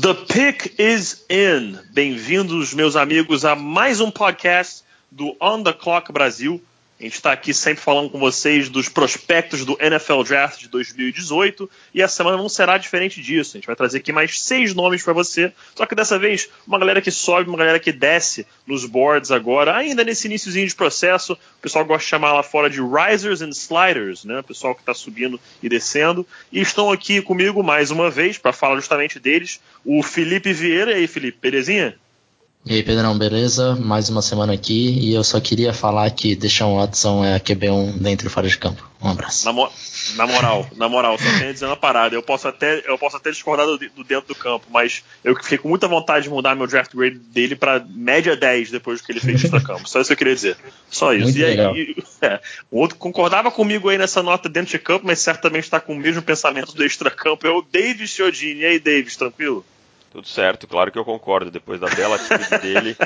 The pick is in. Bem-vindos, meus amigos, a mais um podcast do On the Clock Brasil. A gente está aqui sempre falando com vocês dos prospectos do NFL Draft de 2018 e a semana não será diferente disso. A gente vai trazer aqui mais seis nomes para você, só que dessa vez uma galera que sobe, uma galera que desce nos boards agora, ainda nesse iníciozinho de processo. O pessoal gosta de chamar lá fora de risers and sliders, né? O pessoal que está subindo e descendo. E estão aqui comigo mais uma vez para falar justamente deles, o Felipe Vieira. E aí, Felipe, belezinha? E aí, Pedrão, beleza? Mais uma semana aqui e eu só queria falar que Deshaun Watson é QB1 dentro e fora de campo. Um abraço. Na, mo na moral, na moral, só tenho dizendo uma parada. Eu posso até, eu posso até discordar do, do, dentro do campo, mas eu fiquei com muita vontade de mudar meu draft grade dele para média 10 depois do que ele fez no campo. Só isso que eu queria dizer. Só isso. Muito e aí, legal. e, é, o outro concordava comigo aí nessa nota dentro de campo, mas certamente está com o mesmo pensamento do extra-campo. É o Davis Chiodini. E aí, Davis, tranquilo? Tudo certo, claro que eu concordo. Depois da bela atitude dele,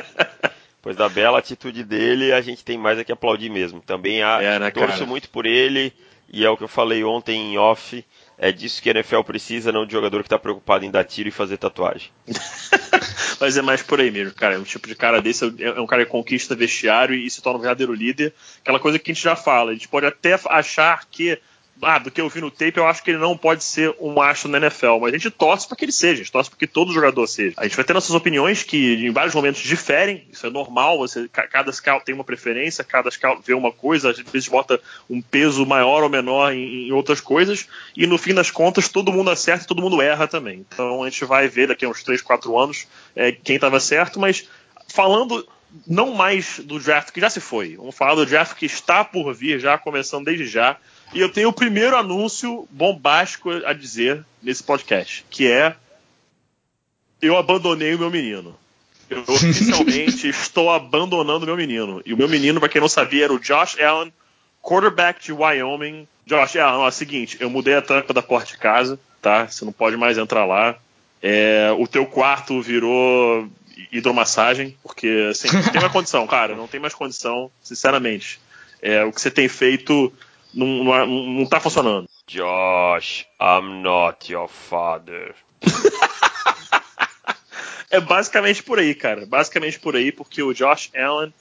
depois da bela atitude dele, a gente tem mais a que aplaudir mesmo. Também há, É, né, torço cara? muito por ele e é o que eu falei ontem em off. É disso que a NFL precisa, não de jogador que está preocupado em dar tiro e fazer tatuagem. Mas é mais por aí mesmo, cara. Um tipo de cara desse é é um cara que conquista vestiário e se torna um verdadeiro líder. Aquela coisa que a gente já fala. A gente pode até achar que, ah, do que eu vi no tape, eu acho que ele não pode ser um astro na NFL. Mas a gente torce para que ele seja, a gente torce para que todo jogador seja. A gente vai ter nossas opiniões que em vários momentos diferem. Isso é normal. Você, ca- cada scout tem uma preferência, cada scout vê uma coisa, às vezes bota um peso maior ou menor em, em outras coisas. E no fim das contas, todo mundo acerta e todo mundo erra também. Então a gente vai ver daqui a uns 3, 4 anos é, quem estava certo, mas falando não mais do draft que já se foi, vamos falar do draft que está por vir, já começando desde já. E eu tenho o primeiro anúncio bombástico a dizer nesse podcast, que é eu abandonei o meu menino. Eu oficialmente estou abandonando o meu menino. E o meu menino, para quem não sabia, era o Josh Allen, quarterback de Wyoming. Josh Allen, ó, é o seguinte, eu mudei a tampa da porta de casa, tá? Você não pode mais entrar lá. É, o teu quarto virou hidromassagem, porque assim, não tem mais condição, cara, não tem mais condição, sinceramente. É, o que você tem feito não, não, não tá funcionando. Josh, I'm not your father. É basicamente por aí, cara. Basicamente por aí, porque o Josh Allen,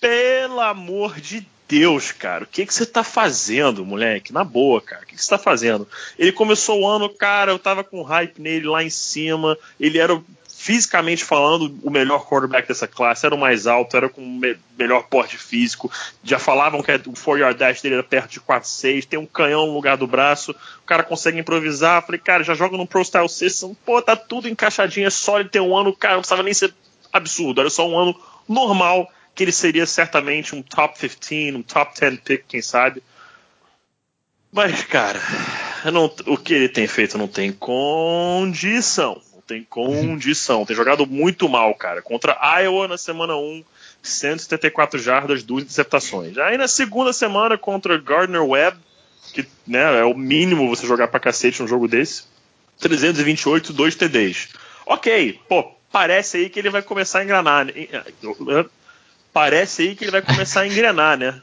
pelo amor de Deus, cara, o que, que você tá fazendo, moleque? Na boa, cara, o que, que você tá fazendo? Ele começou o ano, cara, eu tava com hype nele lá em cima, ele era, fisicamente falando, o melhor quarterback dessa classe, era o mais alto, era com o me- melhor porte físico, já falavam que o 4-yard dash dele era perto de 4-6, tem um canhão no lugar do braço, o cara consegue improvisar, falei, cara, já joga no Pro Style System, pô, tá tudo encaixadinho, é só ele ter um ano, cara, não precisava nem ser absurdo, era só um ano normal, que ele seria certamente um top 15, um top 10 pick, quem sabe. Mas, cara, não- o que ele tem feito não tem condição. Não tem condição. Tem jogado muito mal, cara. Contra Iowa na semana 1, 174 jardas, duas interceptações. Aí na segunda semana contra Gardner Webb, que né, é o mínimo você jogar pra cacete num jogo desse, 328, 2 TDs. Ok, pô, parece aí que ele vai começar a engrenar. né? Parece aí que ele vai começar a engrenar, né?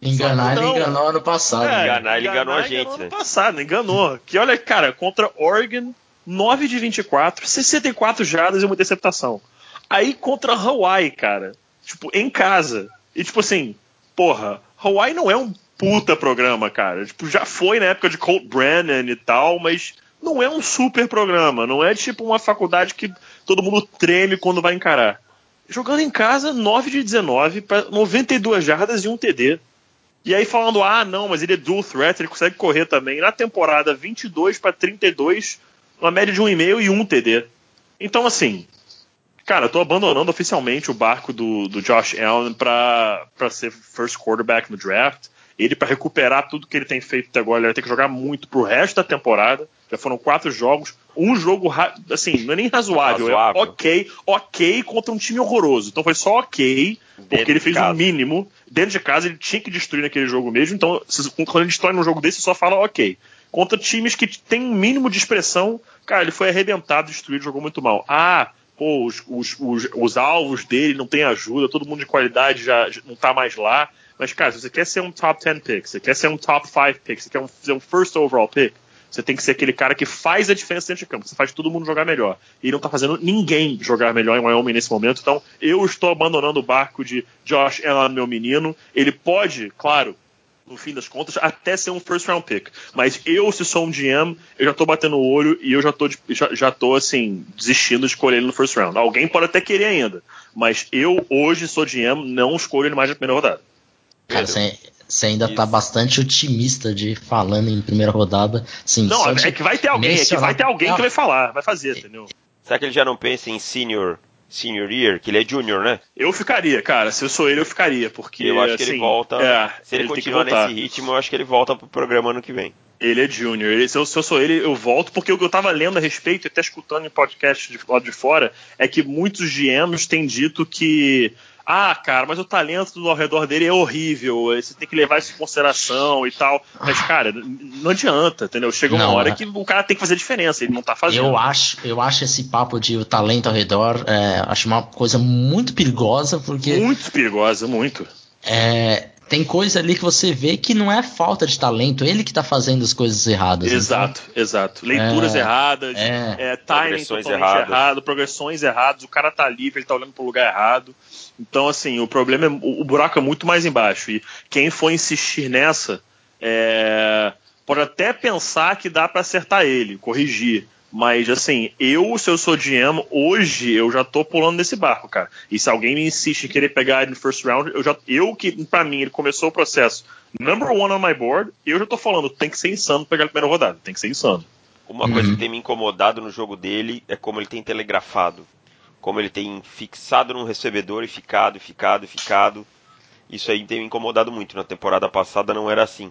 Enganar, ele não. enganou ano passado. É, enganar, ele enganou a gente, ano né? passado, enganou. Que olha, cara, contra Oregon, 9 de 24, 64 jardas e uma interceptação. Aí contra Hawaii, cara, tipo, em casa. E tipo assim, porra, Hawaii não é um puta programa, cara. Tipo, já foi na época de Colt Brennan e tal, mas não é um super programa. Não é tipo uma faculdade que todo mundo treme quando vai encarar. Jogando em casa, 9 de 19 para 92 jardas e um TD. E aí falando, ah, não, mas ele é dual threat, ele consegue correr também. Na temporada, 22 para 32, uma média de 1,5 e 1 TD. Então, assim, cara, eu tô abandonando oficialmente o barco do, do Josh Allen para ser first quarterback no draft. Ele, para recuperar tudo que ele tem feito até agora, ele vai ter que jogar muito pro resto da temporada. Já foram quatro jogos. Um jogo, assim, não é nem razoável, Razoável. é ok, ok contra um time horroroso. Então foi só ok, porque Dentro ele fez o casa. mínimo. Dentro de casa, ele tinha que destruir naquele jogo mesmo. Então, quando ele destrói num jogo desse, só fala ok. Contra times que tem um mínimo de expressão, cara, ele foi arrebentado, destruído, jogou muito mal. Ah, pô, os, os, os, os alvos dele não tem ajuda, todo mundo de qualidade já, não tá mais lá. Mas, cara, se você quer ser um top 10 pick, você quer ser um top 5 pick, você quer um- ser um first overall pick, Você tem que ser aquele cara que faz a diferença dentro de campo. Você faz todo mundo jogar melhor. E não está fazendo ninguém jogar melhor em Wyoming nesse momento. Então, eu estou abandonando o barco de Josh Allen, meu menino. Ele pode, claro, no fim das contas, até ser um first round pick. Mas eu, se sou um GM, eu já tô batendo o olho e eu já tô, já, já tô assim, desistindo de escolher ele no first round. Alguém pode até querer ainda. Mas eu, hoje, sou GM, não escolho ele mais na primeira rodada. Cara, você, você ainda tá Isso. tá bastante otimista de falando em primeira rodada. Sim, não, é que vai ter alguém, mencionar... é que vai ter alguém que vai falar, vai fazer, entendeu? Será que ele já não pensa em senior senior year, que ele é junior, né? Eu ficaria, cara. Se eu sou ele, eu ficaria, porque eu acho que assim, ele volta. É, se ele, ele continuar nesse ritmo, eu acho que ele volta pro programa ano que vem. Ele é junior. Ele, se, eu, se, eu, sou ele, eu volto, porque o que eu tava lendo a respeito, e até escutando em podcast de lado de fora, é que muitos GMs têm dito que ah, cara, mas o talento ao redor dele é horrível, você tem que levar isso em consideração e tal. Mas, cara, não adianta, entendeu? Chega uma não, hora é... que o cara tem que fazer diferença, ele não tá fazendo. Eu acho, eu acho esse papo de o talento ao redor, é, acho uma coisa muito perigosa, porque. Muito perigosa, muito. É, tem coisa ali que você vê que não é falta de talento, ele que tá fazendo as coisas erradas. Então. Exato, então, exato. Leituras é, erradas, é, é, timing totalmente erradas. errado, progressões erradas, o cara tá livre, ele tá olhando pro lugar errado. Então, assim, o problema é. O, buraco é muito mais embaixo. E quem for insistir nessa é, pode até pensar que dá para acertar ele, corrigir. Mas, assim, eu, se eu sou GM, hoje eu já tô pulando nesse barco, cara. E se alguém me insiste em querer pegar ele no first round, eu já. Eu que, pra mim, ele começou o processo number one on my board, eu já tô falando, tem que ser insano pegar a primeira rodada. Tem que ser insano. Uma uhum. coisa que tem me incomodado no jogo dele é como ele tem telegrafado. Como ele tem fixado num recebedor e ficado, e ficado, e ficado. Isso aí tem me incomodado muito. Na temporada passada não era assim.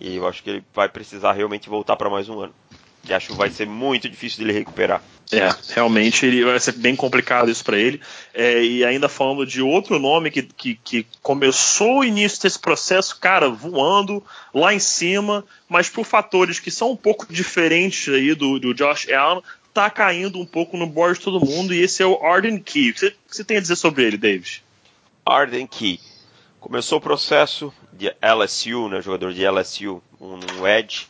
E eu acho que ele vai precisar realmente voltar para mais um ano. E acho que vai ser muito difícil dele recuperar. É, realmente ele, vai ser bem complicado isso para ele. É, e ainda falando de outro nome que, que, que, começou o início desse processo, cara, voando lá em cima, mas por fatores que são um pouco diferentes aí do, do Josh Allen, tá caindo um pouco no board de todo mundo. E esse é o Arden Key. O que você, que você tem a dizer sobre ele, David? Arden Key. Começou o processo de LSU, né, jogador de LSU, um, um edge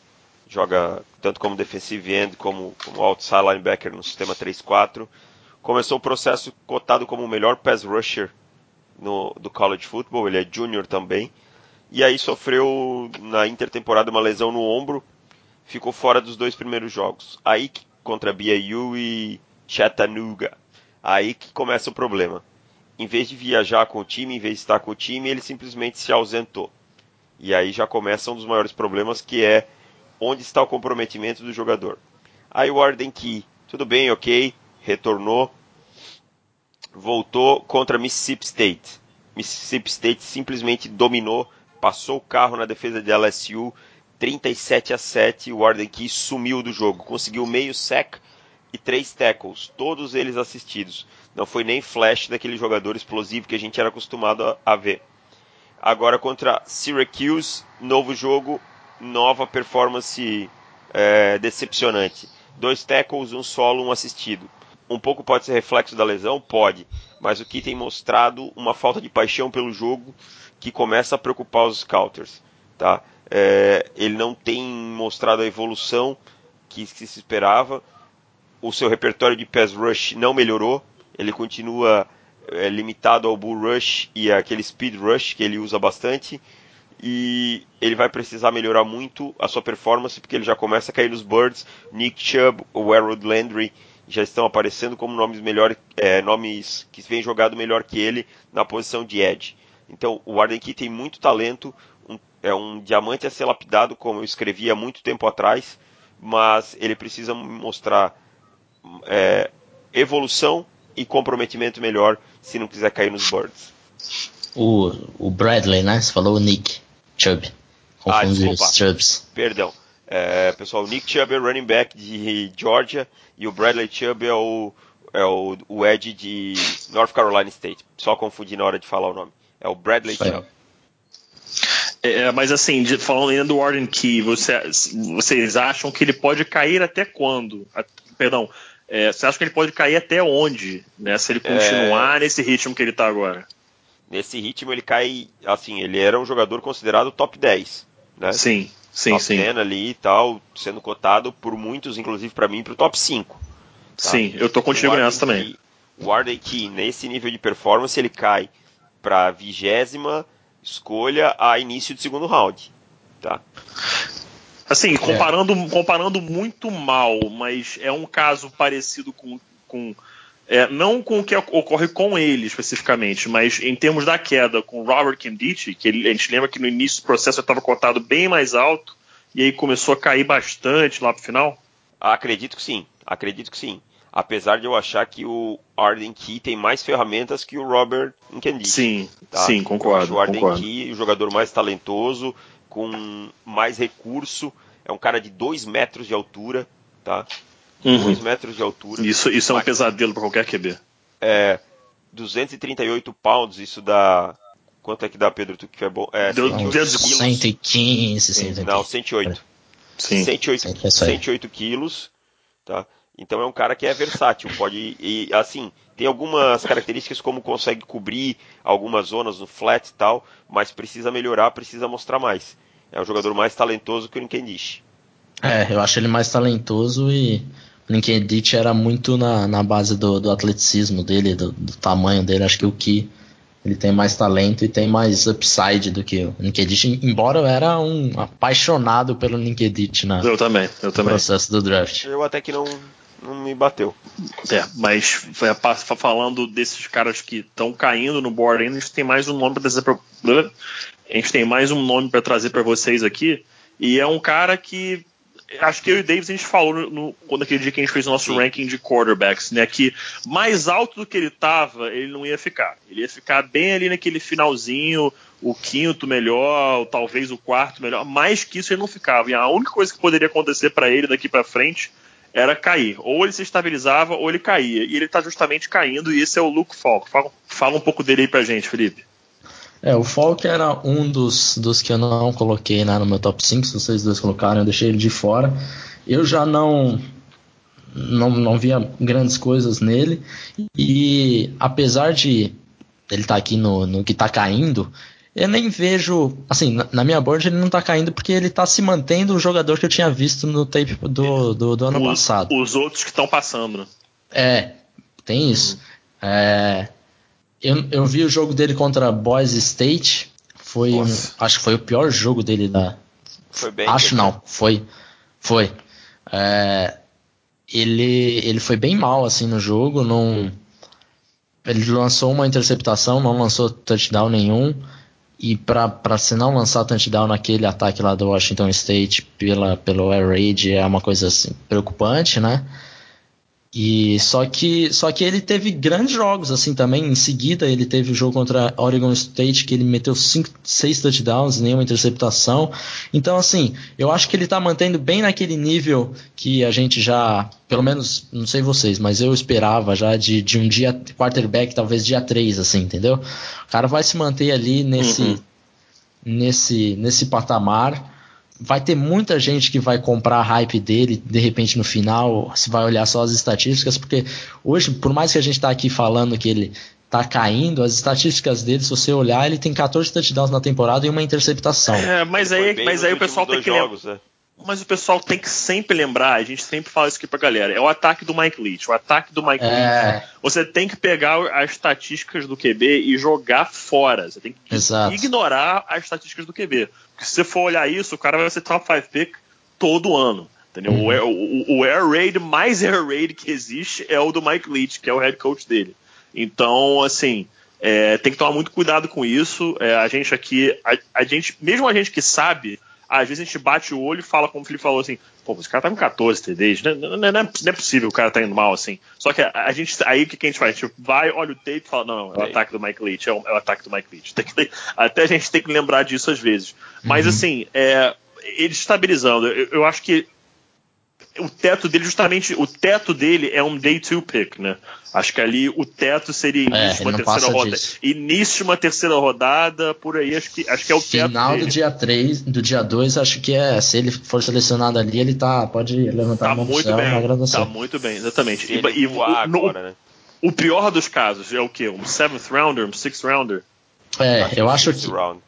joga tanto como defensive end como, como outside linebacker no sistema 3-4. Começou o processo cotado como o melhor pass rusher no, do college football, ele é junior também. E aí sofreu na intertemporada uma lesão no ombro, ficou fora dos dois primeiros jogos. Aí contra BYU e Chattanooga. Aí que começa o problema. Em vez de viajar com o time, em vez de estar com o time, ele simplesmente se ausentou. E aí já começa um dos maiores problemas que é onde está o comprometimento do jogador. Aí o Arden Key, tudo bem, ok, retornou, voltou contra Mississippi State. Mississippi State simplesmente dominou, passou o carro na defesa de LSU, 37 a 7, o Arden Key sumiu do jogo, conseguiu meio sec e três tackles, todos eles assistidos. Não foi nem flash daquele jogador explosivo que a gente era acostumado a, a ver. Agora contra Syracuse, novo jogo, nova performance é, decepcionante. Dois tackles, um solo, um assistido. Um pouco pode ser reflexo da lesão? Pode. Mas o que tem mostrado uma falta de paixão pelo jogo que começa a preocupar os scouters. Tá? É, ele não tem mostrado a evolução que, se esperava. O seu repertório de pass rush não melhorou. Ele continua é, limitado ao bull rush e aquele speed rush que ele usa bastante e ele vai precisar melhorar muito a sua performance porque ele já começa a cair nos birds. Nick Chubb, o Harold Landry já estão aparecendo como nomes melhor, é, nomes que vêm jogado melhor que ele na posição de edge. Então o Arden Key tem muito talento, um, é um diamante a ser lapidado, como eu escrevi há muito tempo atrás, mas ele precisa mostrar é, evolução e comprometimento melhor se não quiser cair nos birds. O, o Bradley, né? Você falou o Nick. Chubb. Confundir ah, os Chubbs. Perdão. É, pessoal, o Nick Chubb é o running back de Georgia e o Bradley Chubb é o, é o, o Ed de North Carolina State. Só confundi na hora de falar o nome. É o Bradley Chubb. É, é, mas assim, de, falando ainda do Warden Key, você, vocês acham que ele pode cair até quando? A, perdão, é, você acha que ele pode cair até onde? Né, se ele continuar é... nesse ritmo que ele está agora? Nesse ritmo ele cai, assim, ele era um jogador considerado top 10, né? Sim. sim, top sim. 10 ali e tal, sendo cotado por muitos, inclusive para mim, para o top 5. Tá? Sim, eu tô contigo nessa também. O Arden Key, nesse nível de performance, ele cai para vigésima escolha a início de segundo round. Tá? Assim, comparando, comparando muito mal, mas é um caso parecido com. com é, não com o que ocorre com ele especificamente, mas em termos da queda com o Robert Kendichi, que ele, a gente lembra que no início do processo estava cotado bem mais alto e aí começou a cair bastante lá pro final. Acredito que sim, acredito que sim. Apesar de eu achar que o Arden Key tem mais ferramentas que o Robert Nkendich. Sim, tá? sim, concordo. o Arden concordo. Key o jogador mais talentoso, com mais recurso. É um cara de 2 metros de altura, tá? Uhum. 2 metros de altura. Isso, isso é um pesadelo para qualquer QB. É, 238 pounds, isso dá. Quanto é que dá, Pedro? Tu que é bom? É, Deu- 108 deu- quilos. 115, 115. Não, 108. Sim. 108, Sim, é isso aí. 108 quilos, tá? Então é um cara que é versátil, pode e assim tem algumas características como consegue cobrir algumas zonas no flat e tal, mas precisa melhorar, precisa mostrar mais. É um jogador mais talentoso que o Nkendish. É, eu acho ele mais talentoso e o LinkedIn era muito na, na base do, do atleticismo dele, do, do tamanho dele. Acho que o Ki ele tem mais talento e tem mais upside do que o LinkedIn, embora eu era um apaixonado pelo LinkedIn na, Eu também, eu no também. processo do draft. Eu até que não, não me bateu. É, mas falando desses caras que estão caindo no board ainda, a gente tem mais um nome para trazer pra, a gente tem mais um nome para trazer para vocês aqui e é um cara que acho que eu e o Davis a gente falou no, no- quando aquele dia que a gente fez o nosso Sim. ranking de quarterbacks, né, que mais alto do que ele tava, ele não ia ficar. Ele ia ficar bem ali naquele finalzinho, o quinto melhor, ou talvez o quarto melhor, mais que isso ele não ficava. E a única coisa que poderia acontecer para ele daqui para frente era cair. Ou ele se estabilizava ou ele caía. E ele está justamente caindo, e esse é o Luke Falk. Fala, fala um pouco dele aí pra gente, Felipe. É, o Falk era um dos, dos que eu não coloquei né, no meu top 5, se vocês dois colocaram, eu deixei ele de fora. Eu já não, não, não via grandes coisas nele, e apesar de ele estar aqui no, no que está caindo, eu nem vejo, assim, na, na minha board ele não está caindo porque ele está se mantendo o jogador que eu tinha visto no tape do, do, do ano os, passado. os outros que estão passando, né? É, tem isso. É, eu, eu vi o jogo dele contra Boise State. Foi um, acho que foi o pior jogo dele da. Foi bem. acho não, foi. Foi. É, ele, ele foi bem mal assim no jogo. Não, ele lançou uma interceptação, não lançou touchdown nenhum. E para se não lançar touchdown naquele ataque lá do Washington State pela, pelo air raid é uma coisa assim, preocupante, né? E só que só que ele teve grandes jogos assim também. Em seguida ele teve o jogo contra Oregon State que ele meteu cinco, seis touchdowns, nenhuma interceptação. Então assim, eu acho que ele tá mantendo bem naquele nível que a gente já, pelo menos, não sei vocês, mas eu esperava já de, de um dia quarterback, talvez dia 3 assim, entendeu? O cara vai se manter ali nesse Uhum. nesse nesse patamar vai ter muita gente que vai comprar a hype dele de repente no final, se vai olhar só as estatísticas, porque hoje, por mais que a gente está aqui falando que ele tá caindo, as estatísticas dele, se você olhar, ele tem 14 touchdowns na temporada e uma interceptação. É, mas aí, mas aí o pessoal tem que dois lembrar. jogos, né? Mas o pessoal tem que sempre lembrar, a gente sempre fala isso aqui pra galera, é o ataque do Mike Leach. O ataque do Mike Leach, É, você tem que pegar as estatísticas do QB e jogar fora. Você tem que Exato. ignorar as estatísticas do QB. Porque se você for olhar isso, o cara vai ser top 5 pick todo ano. Entendeu? Uhum. O, air- o- o air raid mais air raid que existe é o do Mike Leach, que é o head coach dele. Então, assim, é, tem que tomar muito cuidado com isso. É, a gente aqui, a, a gente, mesmo a gente que sabe, às vezes a gente bate o olho e fala, como o Felipe falou assim, pô, esse cara tá com 14 TDs, não, não, não, é, não é possível o cara tá indo mal assim. Só que a, gente, aí o que, que a gente faz? A gente vai, olha o tape e fala, não, não, é o ataque do Mike Leach, é o, é o ataque do Mike Leach. Que- até a gente tem que lembrar disso às vezes. Mas Uhum. assim, é, ele estabilizando, eu, eu acho que o teto dele, justamente, o teto dele é um day two pick, né? Acho que ali o teto seria início É, de ele uma terceira rodada. disso. Início de uma terceira rodada, por aí, acho que, acho que é o teto Final dele. do dia 3, do dia 2, acho que é. Se ele for selecionado ali, ele tá. Pode levantar Tá a mão muito céu bem, agradecer. tá muito bem, exatamente. E, e voar o, no- agora, né? o pior dos casos é o quê? Um seventh rounder, um sixth rounder? É, eu acho que. round.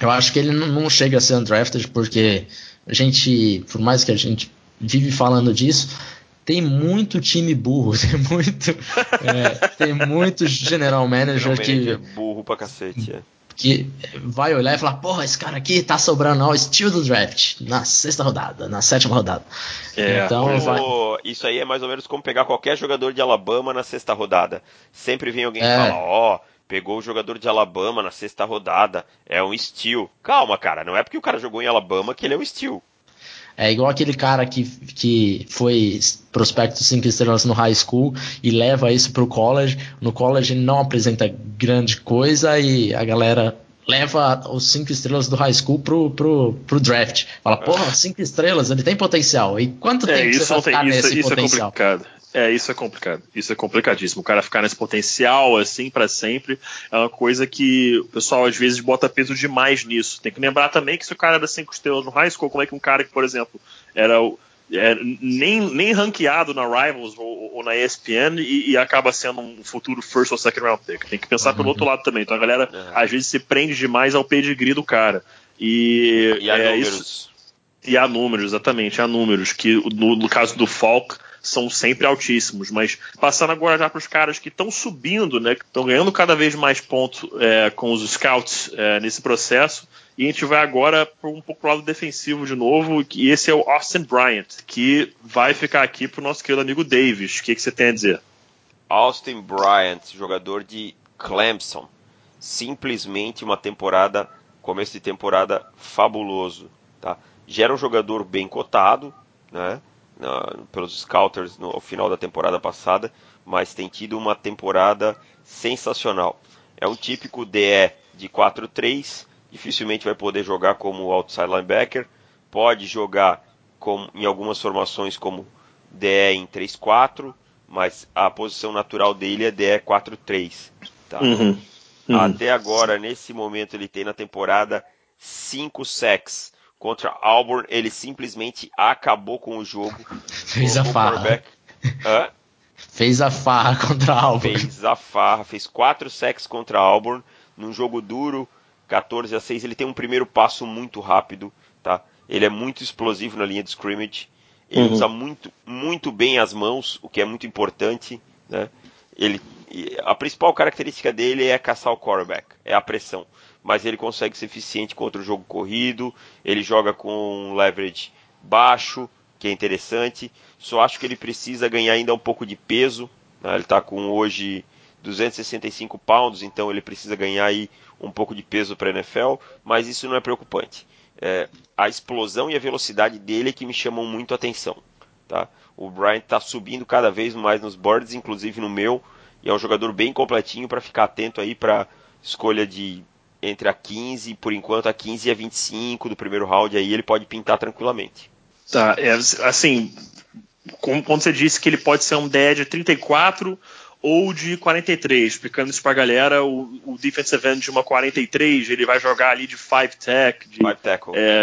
Eu acho que ele não- não chega a ser undrafted porque a gente, por mais que a gente vive falando disso, tem muito time burro, tem muito, é, tem muito general manager que é burro pra cacete, é. que vai olhar e falar, porra, esse cara aqui tá sobrando ao estilo do draft na sexta rodada, na sétima rodada. É, então vai... isso aí é mais ou menos como pegar qualquer jogador de Alabama na sexta rodada. Sempre vem alguém é. falar, ó, oh, pegou o jogador de Alabama na sexta rodada, é um steal. Calma, cara, não é porque o cara jogou em Alabama que ele é um steal. É igual aquele cara que, que foi prospecto 5 estrelas no high school e leva isso pro college. No college não apresenta grande coisa e a galera leva os 5 estrelas do high school pro, pro, pro draft. Fala, porra, 5 estrelas, ele tem potencial. E quanto é, tempo você vai ficar tem, nesse isso, isso é potencial? É complicado. É, isso é complicado. Isso é complicadíssimo. O cara ficar nesse potencial assim para sempre é uma coisa que o pessoal às vezes bota peso demais nisso. Tem que lembrar também que se o cara era cinco estrelas no high school, como é que um cara que, por exemplo, era é, nem, nem ranqueado na Rivals ou, ou na ESPN e, e, acaba sendo um futuro first ou second round pick. Tem que pensar uhum. pelo outro lado também. Então a galera uhum. às vezes se prende demais ao pedigree do cara. E, e há é, números. Isso, e há números, exatamente, há números. Que no, no caso do Falk são sempre altíssimos. Mas passando agora já para os caras que estão subindo, né, que estão ganhando cada vez mais pontos é, com os scouts é, nesse processo. E a gente vai agora para um pouco lado defensivo de novo, e esse é o Austin Bryant, que vai ficar aqui para o nosso querido amigo Davis. O que, que você tem a dizer? Austin Bryant, jogador de Clemson. Simplesmente uma temporada, começo de temporada fabuloso. Tá? Já era um jogador bem cotado, né? Pelos Scouters no, final da temporada passada, mas tem tido uma temporada sensacional. É um típico DE de 4-3, dificilmente vai poder jogar como outside linebacker, pode jogar com, em algumas formações como DE em 3-4, mas a posição natural dele é DE 4-3. Tá? Uhum, uhum. Até agora, nesse momento, ele tem na temporada 5 sacks contra Auburn, ele simplesmente acabou com o jogo. Fez a farra. Fez a farra contra Auburn. Fez a farra, fez quatro sacks contra Auburn num jogo duro, 14 a 6. Ele tem um primeiro passo muito rápido, tá? Ele é muito explosivo na linha de scrimmage. Ele uhum. usa muito, muito bem as mãos, o que é muito importante, né? Ele, a principal característica dele é caçar o quarterback, é a pressão mas ele consegue ser eficiente contra o jogo corrido, ele joga com leverage baixo, que é interessante. Só acho que ele precisa ganhar ainda um pouco de peso. Né? Ele está com hoje 265 pounds, então ele precisa ganhar aí um pouco de peso para a NFL, mas isso não é preocupante. É, a explosão e a velocidade dele é que me chamam muito a atenção. Tá? O Bryant está subindo cada vez mais nos boards, inclusive no meu, e é um jogador bem completinho para ficar atento aí para escolha de entre a 15, por enquanto, a 15 e a 25 do primeiro round, aí ele pode pintar tranquilamente. Tá, é, assim, como, quando você disse que ele pode ser um DE de 34 ou de 43, explicando isso pra galera, o, o defensive end de uma 43, ele vai jogar ali de 5 tech, de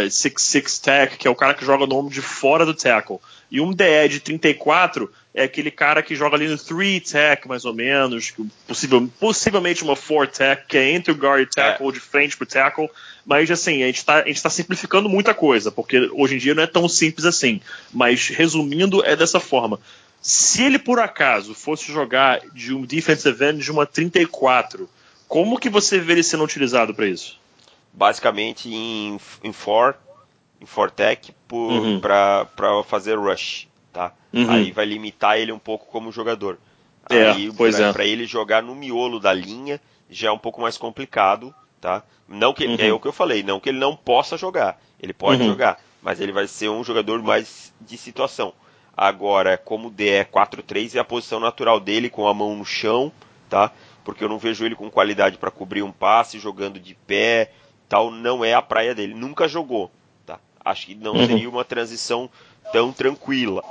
6 é, tech, que é o cara que joga no ombro de fora do tackle. E um DE de 34 é aquele cara que joga ali no 3 tech, mais ou menos, possível, possivelmente uma 4 tech, que é entre o guard e tackle, é. ou de frente pro tackle. Mas assim, a gente está tá simplificando muita coisa, porque hoje em dia não é tão simples assim. Mas resumindo, é dessa forma. Se ele por acaso fosse jogar de um defensive end de uma 34, como que você vê ele sendo utilizado para isso? Basicamente em, em 4 em Fortec uhum. para fazer rush, tá? Uhum. Aí vai limitar ele um pouco como jogador. É, Aí pois é. para ele jogar no miolo da linha já é um pouco mais complicado, tá? Não que uhum. é o que eu falei, não que ele não possa jogar, ele pode uhum. jogar, mas ele vai ser um jogador mais de situação. Agora, como DE é 4-3 é a posição natural dele com a mão no chão, tá? Porque eu não vejo ele com qualidade para cobrir um passe, jogando de pé, tal, não é a praia dele. Nunca jogou, acho que não uhum. seria uma transição tão tranquila.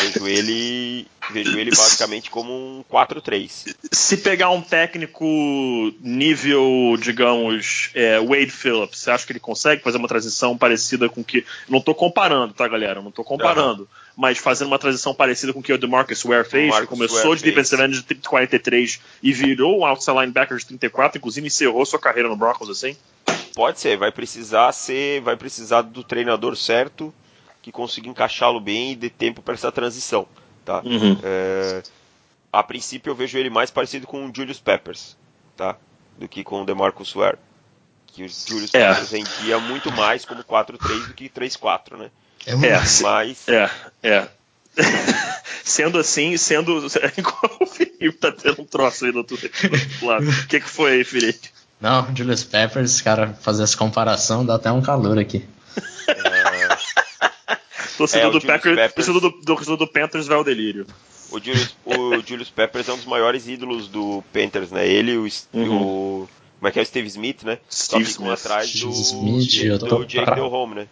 vejo ele, vejo ele basicamente como um 4-3. Se pegar um técnico nível, digamos, é, Wade Phillips, você acha que ele consegue fazer uma transição parecida com que. Não estou comparando, tá, galera? Não estou comparando. Uhum. Mas fazendo uma transição parecida com o que o DeMarcus Ware fez, que começou Ware de defensive end de 43 e virou um outside linebacker de 34, inclusive encerrou sua carreira no Broncos assim? Pode ser, vai precisar ser, vai precisar do treinador certo que consiga encaixá-lo bem e dê tempo para essa transição, tá? Uhum. É, a princípio eu vejo ele mais parecido com o Julius Peppers, tá? Do que com o DeMarcus Ware. Que o Julius É. Peppers rendia muito mais como 4-3 do que 3-4, né? É um- É, Mas é, é. sendo assim, sendo. o Felipe tá tendo um troço aí do outro lado. O que, que foi aí, Felipe? Não, Julius Peppers, cara, fazer essa comparação dá até um calor aqui. Torcedor É, o do Packers, Peppers- torcedor do, torcedor do Panthers vai ao delírio. o Julius, o Julius Peppers é um dos maiores ídolos do Panthers, né? Ele e o, Uhum. o como é que é o Steve Smith, né? Steve Só Smith. atrás do, Smith, eu do tô Jake pra- Del Home, né?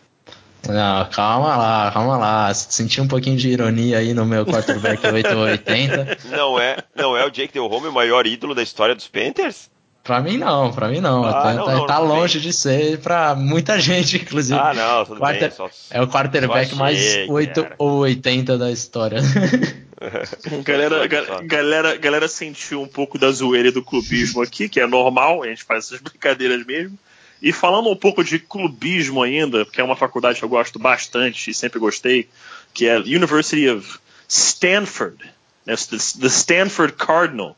Não, calma lá, calma lá. Senti um pouquinho de ironia aí no meu quarterback 880. Não é, não é o Jake Del Home o maior ídolo da história dos Panthers? Pra mim não, pra mim não. Ah, tá não, tá- não, tá não longe de ser pra muita gente, inclusive. Ah, não, tudo Quarter- bem. Só... É o quarterback mais achei que 8 era. ou 80 da história. Galera, ga- galera, galera sentiu um pouco da zoeira do clubismo aqui, que é normal, a gente faz essas brincadeiras mesmo. E falando um pouco de clubismo ainda, que é uma faculdade que eu gosto bastante e sempre gostei, que é a University of Stanford, né, the Stanford Cardinal.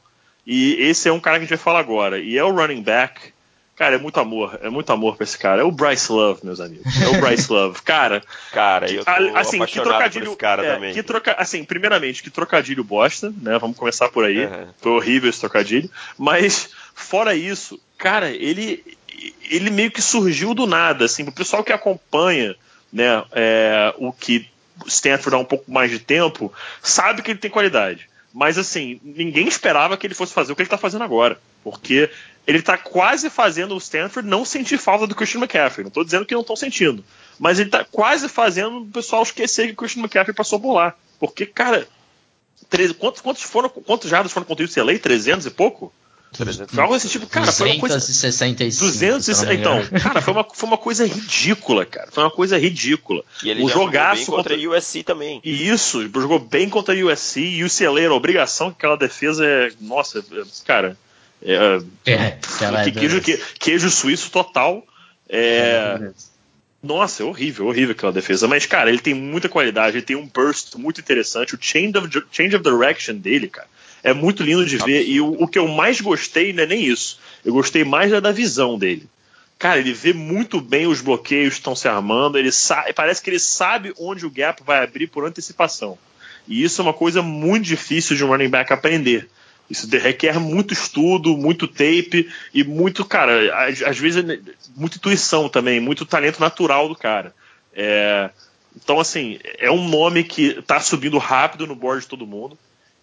E esse é um cara que a gente vai falar agora. E é o running back. Cara, é muito amor, é muito amor pra esse cara. É o Bryce Love, meus amigos. É o Bryce Love. Cara, Cara, eu tô a- assim, que apaixonado por trocadilho. esse cara é, também. que troca, assim, primeiramente, que trocadilho bosta, né? Vamos começar por aí. Uhum. Foi horrível esse trocadilho. Mas, fora isso, cara, ele, ele meio que surgiu do nada, assim, pro pessoal que acompanha, né, é, o que Stanford há um pouco mais de tempo, sabe que ele tem qualidade. Mas, assim, ninguém esperava que ele fosse fazer o que ele tá fazendo agora. Porque ele tá quase fazendo o Stanford não sentir falta do Christian McCaffrey. Não tô dizendo que não estão sentindo. Mas ele tá quase fazendo o pessoal esquecer que o Christian McCaffrey passou por lá. Porque, cara, treze- quantos, quantos foram, quantos jardas foram contra o UCLA? 300 e pouco? Foi algo desse tipo, cara, foi uma coisa. 265. 200 se eu não me então, cara, foi uma, foi uma coisa ridícula, cara. Foi uma coisa ridícula. E ele o já jogou jogaço bem contra a USC também. E isso, jogou bem contra a USC e UCLA era obrigação, que aquela defesa é. Nossa, é- cara. É, É, aquela que- queijo, que- queijo suíço total. É, nossa, é horrível, horrível aquela defesa. Mas, cara, ele tem muita qualidade, ele tem um burst muito interessante. O change of, change of direction dele, cara, é muito lindo de ver. E o, o que eu mais gostei não é nem isso. Eu gostei mais é da visão dele. Cara, ele vê muito bem os bloqueios que estão se armando. Ele sabe, parece que ele sabe onde o gap vai abrir por antecipação. E isso é uma coisa muito difícil de um running back aprender. Isso requer muito estudo, muito tape e muito, cara, às, às vezes muita intuição também, muito talento natural do cara. É, então, assim, é um nome que está subindo rápido no board de todo mundo.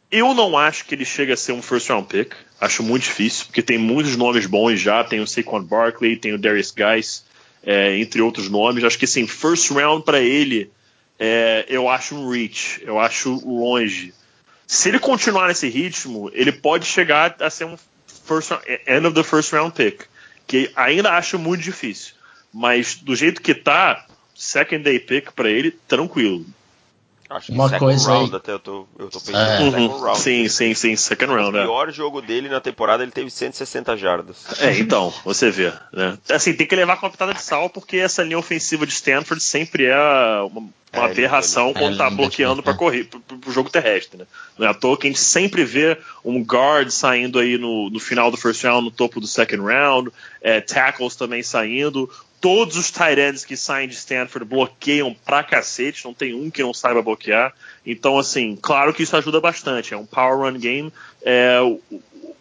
Eu não acho que ele chega a ser um first round pick. Acho muito difícil, porque tem muitos nomes bons já. Tem o Saquon Barkley, tem o Darius Guys, é, entre outros nomes. Acho que assim, first round para ele, é, eu acho um reach. Eu acho longe. Se ele continuar nesse ritmo, ele pode chegar a ser um first round, end of the first round pick, que ainda acho muito difícil. Mas do jeito que tá, second day pick para ele, tranquilo. Acho que Uma second coisa round aí- até eu tô, eu tô pensando É. Uhum. round. Sim, sim, sim, second round. O é. pior jogo dele na temporada ele teve 160 jardas. É, então, você vê. Né? Assim, tem que levar com uma pitada de sal, porque essa linha ofensiva de Stanford sempre é uma, uma É, aberração quando é, tá bloqueando para é. correr pro, pro- pro jogo terrestre. Né? Não é à toa que a gente sempre vê um guard saindo aí no, no final do first round, no topo do second round, é, tackles também saindo. Todos os ends que saem de Stanford bloqueiam pra cacete, não tem um que não saiba bloquear. Então, assim, claro que isso ajuda bastante. É um power run game é,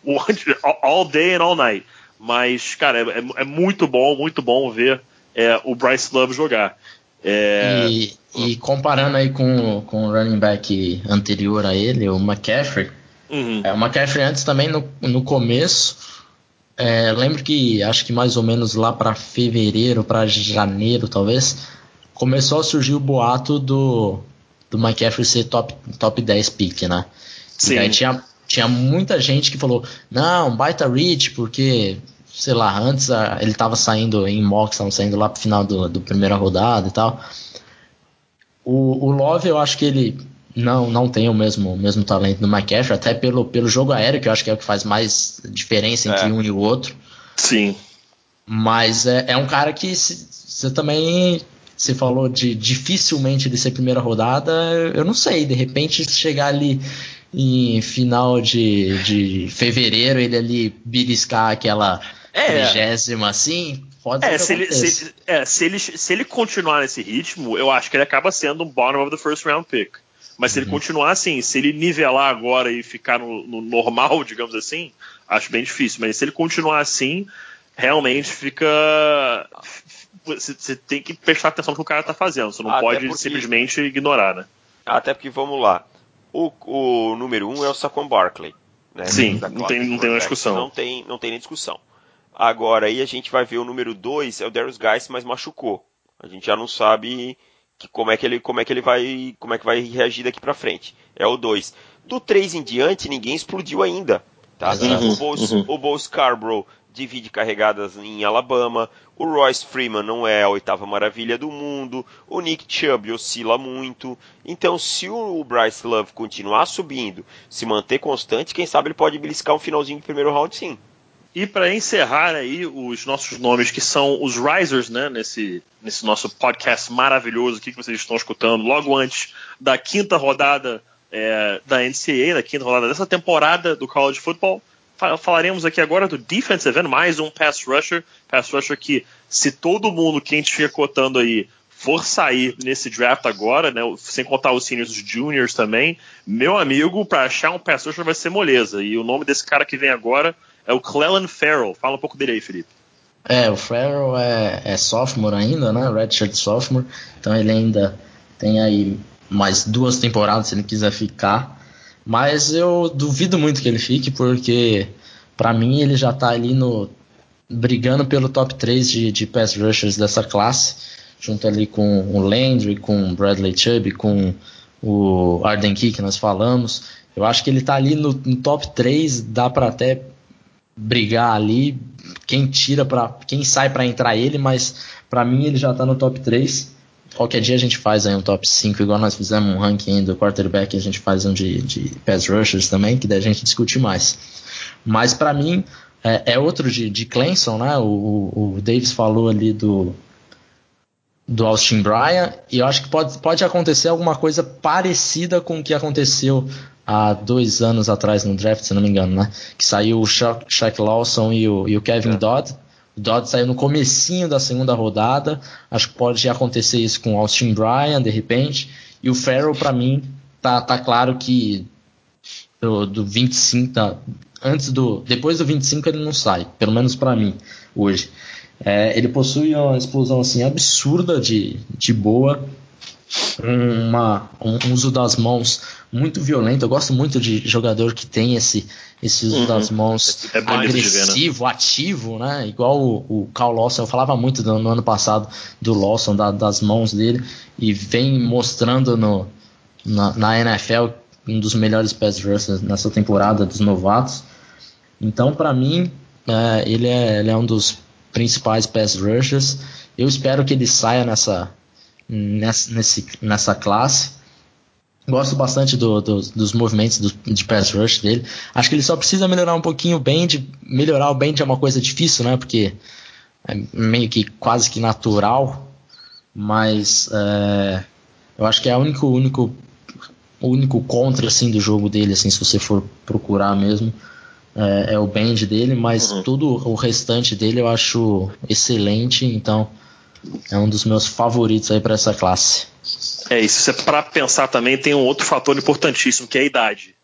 all day and all night. Mas, cara, é, é muito bom, muito bom ver é, o Bryce Love jogar. É, E, e comparando aí com, com o running back anterior a ele, o McCaffrey, uhum. é, o McCaffrey antes também no, no começo, é, lembro que acho que mais ou menos lá para fevereiro, para janeiro talvez, começou a surgir o boato do, do McCaffrey ser top, top 10 pick, né? Sim. E aí tinha, tinha muita gente que falou, não, baita reach, porque, sei lá, antes ah, ele tava saindo em mocks, estavam saindo lá pro final do, do primeira rodada e tal. O, o Love, eu acho que ele não, não tem o mesmo, o mesmo talento do McCaffrey, até pelo, pelo jogo aéreo, que eu acho que é o que faz mais diferença entre É. um e o outro. Sim. Mas é, é um cara que você também. Você falou de dificilmente ele ser primeira rodada, eu não sei. De repente, chegar ali em final de, de fevereiro, ele ali beliscar aquela é. trigésima assim, pode é, se ele, se, é, se, ele, se ele continuar nesse ritmo, eu acho que ele acaba sendo um bottom of the first round pick. Mas se ele uhum. continuar assim, se ele nivelar agora e ficar no, no, normal, digamos assim, acho bem difícil. Mas se ele continuar assim, realmente fica. Você tem que prestar atenção no que o cara tá fazendo. Você não Até pode porque... simplesmente ignorar, né? Até porque, vamos lá. O, o número um é o Saquon Barkley. Né? Sim, não tem, não tem discussão. Não tem, não tem nem discussão. Agora aí a gente vai ver o número 2 é o Darius Geis, mas machucou. A gente já não sabe que como é que ele como é que ele vai como é que vai reagir daqui para frente. É o 2. Do 3 em diante ninguém explodiu ainda, tá? Uhum, o, Bo, uhum. o Bo Scarborough divide carregadas em Alabama, o Royce Freeman não é a oitava maravilha do mundo, o Nick Chubb oscila muito. Então, se o Bryce Love continuar subindo, se manter constante, quem sabe ele pode beliscar um finalzinho do primeiro round sim. E para encerrar aí os nossos nomes, que são os Risers, né, nesse, nesse nosso podcast maravilhoso aqui que vocês estão escutando, logo antes da quinta rodada é, da NCAA, da quinta rodada dessa temporada do College Football. Falaremos aqui agora do Defensive End, mais um pass rusher. Pass rusher que, se todo mundo que a gente fica cotando aí for sair nesse draft agora, né, sem contar os seniors, os juniors também, meu amigo, para achar um pass rusher vai ser moleza. E o nome desse cara que vem agora é o Clellan Farrell. Fala um pouco dele aí, Felipe. É, o Farrell é, é sophomore ainda, né? Redshirt sophomore. Então ele ainda tem aí mais duas temporadas se ele quiser ficar. Mas eu duvido muito que ele fique, porque para mim ele já tá ali no brigando pelo top 3 de, de pass rushers dessa classe, junto ali com o Landry, com o Bradley Chubb, com o Arden Key que nós falamos. Eu acho que ele tá ali no, no top 3, dá para até brigar ali, quem tira para quem sai para entrar ele, mas para mim ele já tá no top 3. Qualquer dia a gente faz aí um top 5, igual nós fizemos um ranking do quarterback, a gente faz um de, de pass rushers também, que daí a gente discute mais. Mas para mim é, é, outro de, de Clemson, né? O, o Davis falou ali do do Austin Bryan e eu acho que pode, pode acontecer alguma coisa parecida com o que aconteceu há dois anos atrás no draft, se não me engano, né? Que saiu o Shaq, Shaq Lawson e o, e o Kevin é. Dodd. O Dodd saiu no comecinho da segunda rodada. Acho que pode acontecer isso com o Austin Bryan, de repente. E o Farrell, para mim, tá, tá claro que do, do 25, tá, antes do, depois do 25 ele não sai, pelo menos para mim, hoje. É, ele possui uma explosão assim absurda de, de boa, uma, um uso das mãos muito violento. Eu gosto muito de jogador que tem esse, esse uso uhum. das mãos é agressivo, ver, né? ativo, né? Igual o, o Carl Lawson, eu falava muito no, no ano passado do Lawson, da, das mãos dele, e vem mostrando no, na, na NFL um dos melhores pass rushers nessa temporada dos novatos. Então, para mim, é, ele, é, ele é um dos principais pass rushers. Eu espero que ele saia nessa, nessa, nesse, nessa classe. Gosto bastante do, do, dos movimentos do, de pass rush dele. Acho que ele só precisa melhorar um pouquinho o bend. Melhorar o bend é uma coisa difícil, né? Porque é meio que quase que natural. Mas é, eu acho que é o único, único, único contra assim, do jogo dele, assim, se você for procurar mesmo. É, é o bend dele, mas uhum. tudo o restante dele eu acho excelente. Então é um dos meus favoritos aí para essa classe. É, isso é para pensar também, tem um outro fator importantíssimo, que é a idade.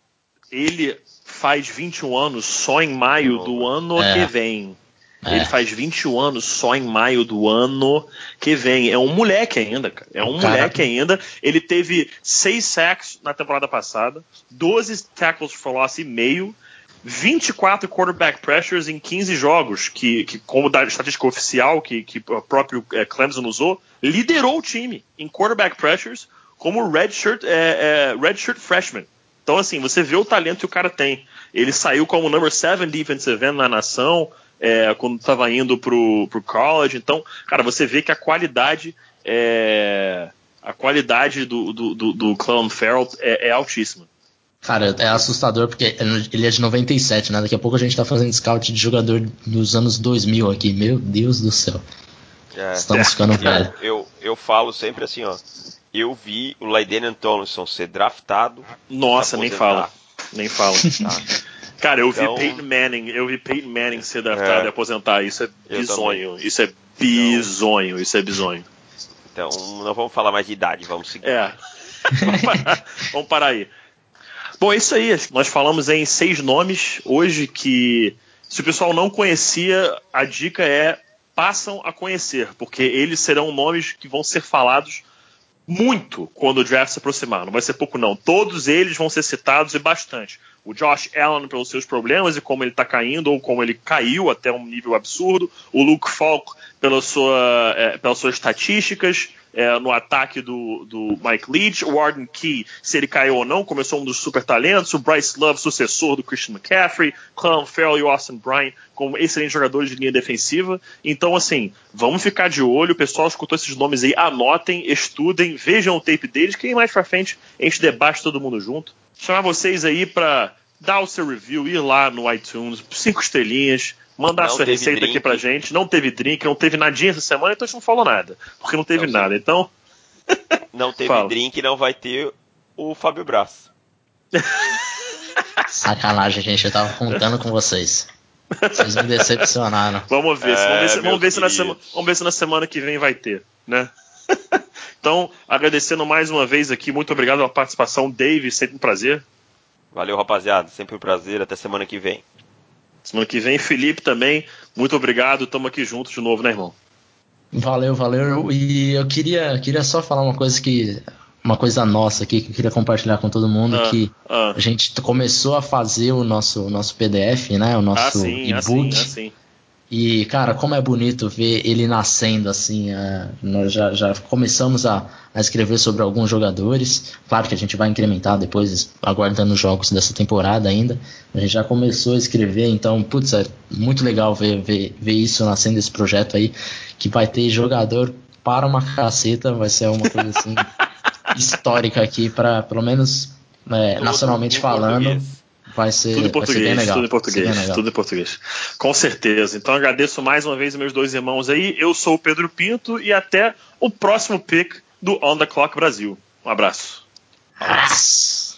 Ele faz 21 anos só em maio do ano é. que vem. É. Ele faz 21 anos só em maio do ano que vem. É um moleque ainda, cara. É um cara... moleque ainda. Ele teve 6 sacks na temporada passada, 12 tackles for loss e meio, 24 quarterback pressures em 15 jogos, que, que como da estatística oficial que, que o próprio é, Clemson usou, liderou o time em quarterback pressures como redshirt, é, é, redshirt freshman. Então, assim, você vê o talento que o cara tem. Ele saiu como number 7 defensive end na nação, é, quando estava indo pro, pro college. Então, cara, você vê que a qualidade é, a qualidade do, do, do, do Clown Farrell é, é altíssima. Cara, é assustador porque ele é de 97, né? Daqui a pouco a gente tá fazendo scout de jogador dos anos 2000 aqui. Meu Deus do céu. É, Estamos ficando velho. Eu, eu falo sempre assim, ó. Eu vi o Laidenian Tomlinson ser draftado. Nossa, nem fala. Nem fala. Tá. Cara, eu então, vi Peyton Manning, eu vi Peyton Manning ser draftado é, e aposentar. Isso é bizonho. Isso é bizonho. Então, isso é bizonho. Então, não vamos falar mais de idade, vamos seguir. É. vamos, parar, vamos parar aí. Bom, é isso aí. Nós falamos em seis nomes hoje que, se o pessoal não conhecia, a dica é passam a conhecer, porque eles serão nomes que vão ser falados muito quando o draft se aproximar. Não vai ser pouco, não. Todos eles vão ser citados e bastante. O Josh Allen pelos seus problemas e como ele está caindo, ou como ele caiu até um nível absurdo. O Luke Falk pela sua, é, pelas suas estatísticas é, no ataque do, do Mike Leach, o Warden Key, se ele caiu ou não, começou um dos super talentos, o Bryce Love, sucessor do Christian McCaffrey, Clellan Farrell e o Austin Bryant como excelentes jogadores de linha defensiva. Então, assim, vamos ficar de olho, o pessoal escutou esses nomes aí, anotem, estudem, vejam o tape deles, que mais pra frente a gente debate todo mundo junto. Chamar vocês aí para dar o seu review, ir lá no iTunes, cinco estrelinhas, mandar não sua receita drink. aqui pra gente. Não teve drink, não teve nadinha essa semana, então a gente não falou nada. Porque não teve não, nada. Então. não teve Fala. drink, não vai ter o Fábio Braz. Sacanagem, gente. Eu tava contando com vocês. Vocês me decepcionaram. Vamos ver. É, vamos, ver se, vamos, ver se na semana, vamos ver se na semana que vem vai ter, né? então, agradecendo mais uma vez aqui, muito obrigado pela participação, Dave, sempre um prazer. Valeu, rapaziada, sempre um prazer, até semana que vem. Semana que vem, Felipe também. Muito obrigado. Estamos aqui juntos de novo, né, irmão? Valeu, valeu. E eu queria, queria só falar uma coisa que. Uma coisa nossa aqui que eu queria compartilhar com todo mundo, ah, que ah. a gente começou a fazer o nosso, nosso PDF, né? O nosso ah, e-book. Assim, assim. E, cara, como é bonito ver ele nascendo assim. É, nós já, já começamos a, a, escrever sobre alguns jogadores. Claro que a gente vai incrementar depois, aguardando os jogos dessa temporada ainda. A gente já começou a escrever, então, putz, é muito legal ver, ver, ver isso nascendo, esse projeto aí, que vai ter jogador para uma caceta. Vai ser uma coisa assim histórica aqui, para pelo menos é, nacionalmente falando. Português. Vai ser, tudo em português, tudo em português, tudo em português. Com certeza. Então agradeço mais uma vez meus dois irmãos aí. Eu sou o Pedro Pinto e até o próximo pick do On the Clock Brasil. Um abraço. Um abraço.